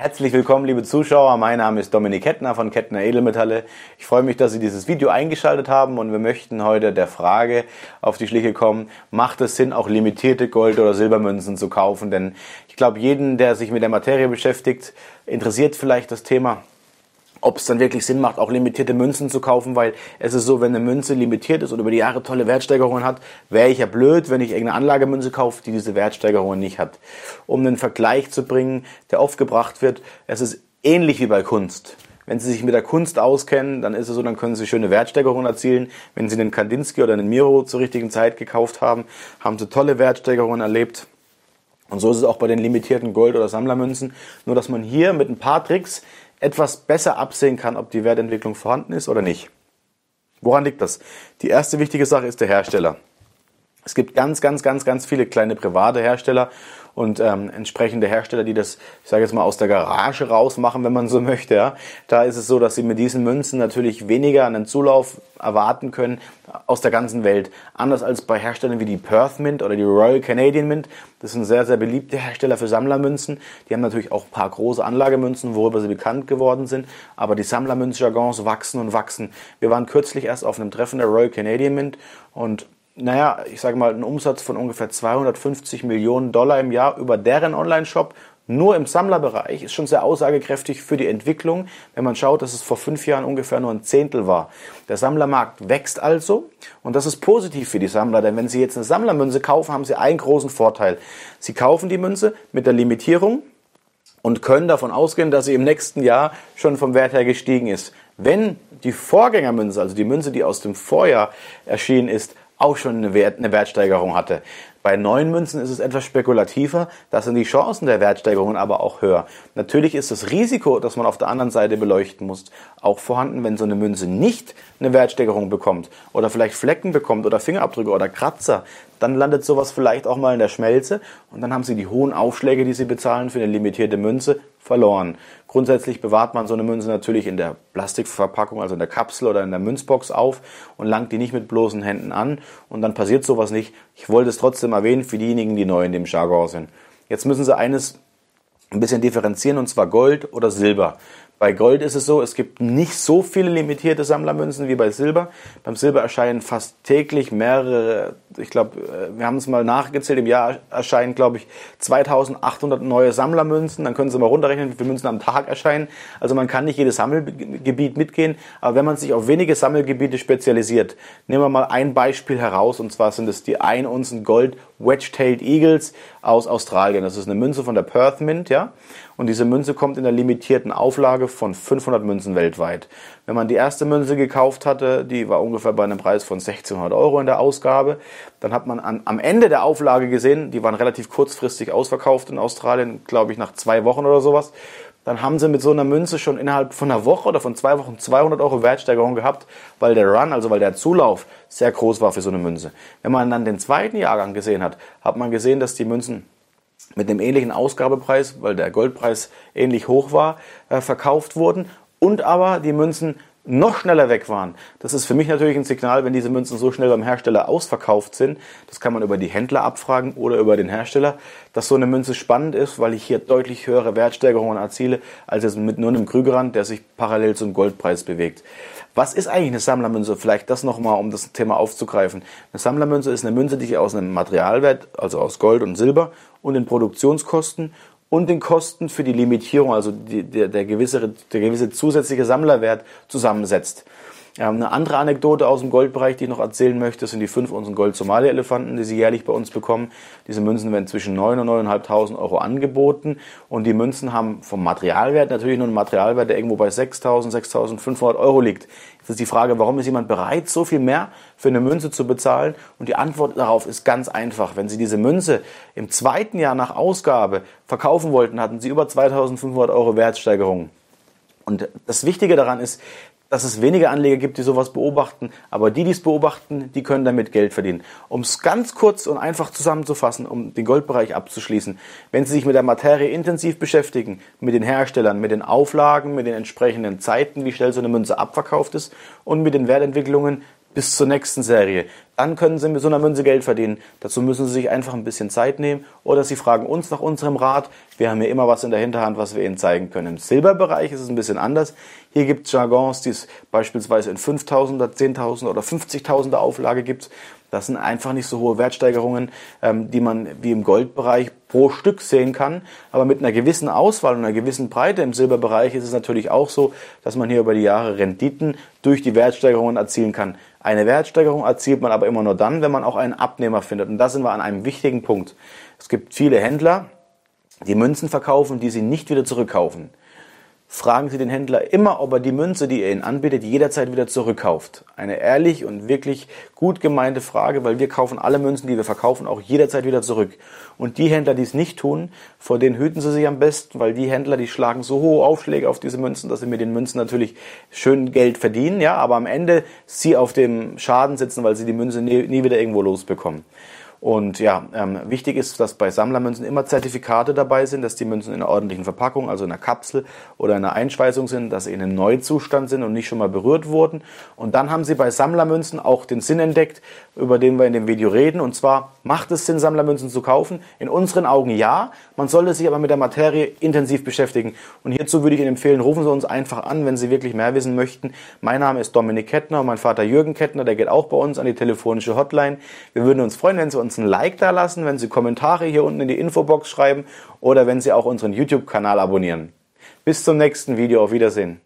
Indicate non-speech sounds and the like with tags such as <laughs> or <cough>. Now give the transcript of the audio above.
Herzlich willkommen, liebe Zuschauer. Mein Name ist Dominik Kettner von Kettner Edelmetalle. Ich freue mich, dass Sie dieses Video eingeschaltet haben und wir möchten heute der Frage auf die Schliche kommen, macht es Sinn, auch limitierte Gold- oder Silbermünzen zu kaufen? Denn ich glaube, jeden, der sich mit der Materie beschäftigt, interessiert vielleicht das Thema ob es dann wirklich Sinn macht, auch limitierte Münzen zu kaufen, weil es ist so, wenn eine Münze limitiert ist und über die Jahre tolle Wertsteigerungen hat, wäre ich ja blöd, wenn ich irgendeine Anlagemünze kaufe, die diese Wertsteigerungen nicht hat. Um einen Vergleich zu bringen, der oft gebracht wird, es ist ähnlich wie bei Kunst. Wenn Sie sich mit der Kunst auskennen, dann ist es so, dann können Sie schöne Wertsteigerungen erzielen. Wenn Sie einen Kandinsky oder einen Miro zur richtigen Zeit gekauft haben, haben Sie tolle Wertsteigerungen erlebt. Und so ist es auch bei den limitierten Gold- oder Sammlermünzen. Nur, dass man hier mit ein paar Tricks etwas besser absehen kann, ob die Wertentwicklung vorhanden ist oder nicht. Woran liegt das? Die erste wichtige Sache ist der Hersteller. Es gibt ganz, ganz, ganz, ganz viele kleine private Hersteller und ähm, entsprechende Hersteller, die das, ich sage jetzt mal, aus der Garage rausmachen, wenn man so <laughs> möchte. Ja. Da ist es so, dass sie mit diesen Münzen natürlich weniger einen Zulauf erwarten können aus der ganzen Welt. Anders als bei Herstellern wie die Perth Mint oder die Royal Canadian Mint. Das sind sehr, sehr beliebte Hersteller für Sammlermünzen. Die haben natürlich auch ein paar große Anlagemünzen, worüber sie bekannt geworden sind. Aber die Sammlermünzjargons wachsen und wachsen. Wir waren kürzlich erst auf einem Treffen der Royal Canadian Mint und naja, ich sage mal, einen Umsatz von ungefähr 250 Millionen Dollar im Jahr über deren Online-Shop. Nur im Sammlerbereich ist schon sehr aussagekräftig für die Entwicklung, wenn man schaut, dass es vor fünf Jahren ungefähr nur ein Zehntel war. Der Sammlermarkt wächst also und das ist positiv für die Sammler, denn wenn Sie jetzt eine Sammlermünze kaufen, haben Sie einen großen Vorteil. Sie kaufen die Münze mit der Limitierung und können davon ausgehen, dass sie im nächsten Jahr schon vom Wert her gestiegen ist. Wenn die Vorgängermünze, also die Münze, die aus dem Vorjahr erschienen ist, auch schon eine, Wert, eine Wertsteigerung hatte. Bei neuen Münzen ist es etwas spekulativer, da sind die Chancen der Wertsteigerungen aber auch höher. Natürlich ist das Risiko, das man auf der anderen Seite beleuchten muss, auch vorhanden, wenn so eine Münze nicht eine Wertsteigerung bekommt oder vielleicht Flecken bekommt oder Fingerabdrücke oder Kratzer, dann landet sowas vielleicht auch mal in der Schmelze und dann haben Sie die hohen Aufschläge, die Sie bezahlen für eine limitierte Münze, verloren. Grundsätzlich bewahrt man so eine Münze natürlich in der Plastikverpackung, also in der Kapsel oder in der Münzbox auf und langt die nicht mit bloßen Händen an und dann passiert sowas nicht. Ich wollte es trotzdem erwähnen für diejenigen, die neu in dem Jargon sind. Jetzt müssen Sie eines ein bisschen differenzieren und zwar Gold oder Silber. Bei Gold ist es so, es gibt nicht so viele limitierte Sammlermünzen wie bei Silber. Beim Silber erscheinen fast täglich mehrere, ich glaube, äh, wir haben es mal nachgezählt, im Jahr erscheinen, glaube ich, 2800 neue Sammlermünzen. Dann können Sie mal runterrechnen, wie viele Münzen am Tag erscheinen. Also man kann nicht jedes Sammelgebiet mitgehen, aber wenn man sich auf wenige Sammelgebiete spezialisiert, nehmen wir mal ein Beispiel heraus, und zwar sind es die 1 Unzen Gold Wedge-Tailed Eagles aus Australien. Das ist eine Münze von der Perth Mint, ja. Und diese Münze kommt in der limitierten Auflage von 500 Münzen weltweit. Wenn man die erste Münze gekauft hatte, die war ungefähr bei einem Preis von 1600 Euro in der Ausgabe, dann hat man an, am Ende der Auflage gesehen, die waren relativ kurzfristig ausverkauft in Australien, glaube ich nach zwei Wochen oder sowas. Dann haben sie mit so einer Münze schon innerhalb von einer Woche oder von zwei Wochen 200 Euro Wertsteigerung gehabt, weil der Run, also weil der Zulauf sehr groß war für so eine Münze. Wenn man dann den zweiten Jahrgang gesehen hat, hat man gesehen, dass die Münzen mit einem ähnlichen Ausgabepreis, weil der Goldpreis ähnlich hoch war, äh, verkauft wurden und aber die Münzen noch schneller weg waren. Das ist für mich natürlich ein Signal, wenn diese Münzen so schnell beim Hersteller ausverkauft sind. Das kann man über die Händler abfragen oder über den Hersteller, dass so eine Münze spannend ist, weil ich hier deutlich höhere Wertsteigerungen erziele, als jetzt mit nur einem Krügerrand, der sich parallel zum Goldpreis bewegt. Was ist eigentlich eine Sammlermünze? Vielleicht das nochmal, um das Thema aufzugreifen. Eine Sammlermünze ist eine Münze, die aus einem Materialwert, also aus Gold und Silber und den Produktionskosten und den Kosten für die Limitierung, also die, der, der, gewisse, der gewisse zusätzliche Sammlerwert zusammensetzt. Eine andere Anekdote aus dem Goldbereich, die ich noch erzählen möchte, sind die fünf unseren Gold-Somalia-Elefanten, die sie jährlich bei uns bekommen. Diese Münzen werden zwischen 9 und 9.500 Euro angeboten und die Münzen haben vom Materialwert natürlich nur einen Materialwert, der irgendwo bei 6.000, 6.500 Euro liegt. Jetzt ist die Frage, warum ist jemand bereit, so viel mehr für eine Münze zu bezahlen? Und die Antwort darauf ist ganz einfach. Wenn Sie diese Münze im zweiten Jahr nach Ausgabe verkaufen wollten, hatten Sie über 2.500 Euro Wertsteigerung. Und das Wichtige daran ist, dass es wenige Anleger gibt, die sowas beobachten, aber die, die es beobachten, die können damit Geld verdienen. Um es ganz kurz und einfach zusammenzufassen, um den Goldbereich abzuschließen, wenn Sie sich mit der Materie intensiv beschäftigen, mit den Herstellern, mit den Auflagen, mit den entsprechenden Zeiten, wie schnell so eine Münze abverkauft ist und mit den Wertentwicklungen, bis zur nächsten Serie. Dann können Sie mit so einer Münze Geld verdienen. Dazu müssen Sie sich einfach ein bisschen Zeit nehmen oder Sie fragen uns nach unserem Rat. Wir haben hier immer was in der Hinterhand, was wir Ihnen zeigen können. Im Silberbereich ist es ein bisschen anders. Hier gibt es Jargons, die es beispielsweise in 5000er, 10.000 oder 50.000er Auflage gibt. Das sind einfach nicht so hohe Wertsteigerungen, ähm, die man wie im Goldbereich pro Stück sehen kann. Aber mit einer gewissen Auswahl und einer gewissen Breite im Silberbereich ist es natürlich auch so, dass man hier über die Jahre Renditen durch die Wertsteigerungen erzielen kann. Eine Wertsteigerung erzielt man aber immer nur dann, wenn man auch einen Abnehmer findet. Und da sind wir an einem wichtigen Punkt. Es gibt viele Händler, die Münzen verkaufen, die sie nicht wieder zurückkaufen fragen Sie den Händler immer, ob er die Münze, die er Ihnen anbietet, jederzeit wieder zurückkauft. Eine ehrlich und wirklich gut gemeinte Frage, weil wir kaufen alle Münzen, die wir verkaufen, auch jederzeit wieder zurück. Und die Händler, die es nicht tun, vor denen hüten Sie sich am besten, weil die Händler, die schlagen so hohe Aufschläge auf diese Münzen, dass sie mit den Münzen natürlich schön Geld verdienen, ja, aber am Ende sie auf dem Schaden sitzen, weil sie die Münze nie, nie wieder irgendwo losbekommen. Und ja, ähm, wichtig ist, dass bei Sammlermünzen immer Zertifikate dabei sind, dass die Münzen in einer ordentlichen Verpackung, also in einer Kapsel oder in einer Einschweißung sind, dass sie in einem Neuzustand sind und nicht schon mal berührt wurden. Und dann haben sie bei Sammlermünzen auch den Sinn entdeckt, über den wir in dem Video reden. Und zwar macht es Sinn, Sammlermünzen zu kaufen? In unseren Augen ja. Man sollte sich aber mit der Materie intensiv beschäftigen. Und hierzu würde ich Ihnen empfehlen, rufen Sie uns einfach an, wenn Sie wirklich mehr wissen möchten. Mein Name ist Dominik Kettner, mein Vater Jürgen Kettner, der geht auch bei uns an die telefonische Hotline. Wir würden uns freuen, wenn Sie uns uns ein Like da lassen, wenn Sie Kommentare hier unten in die Infobox schreiben oder wenn Sie auch unseren YouTube-Kanal abonnieren. Bis zum nächsten Video. Auf Wiedersehen.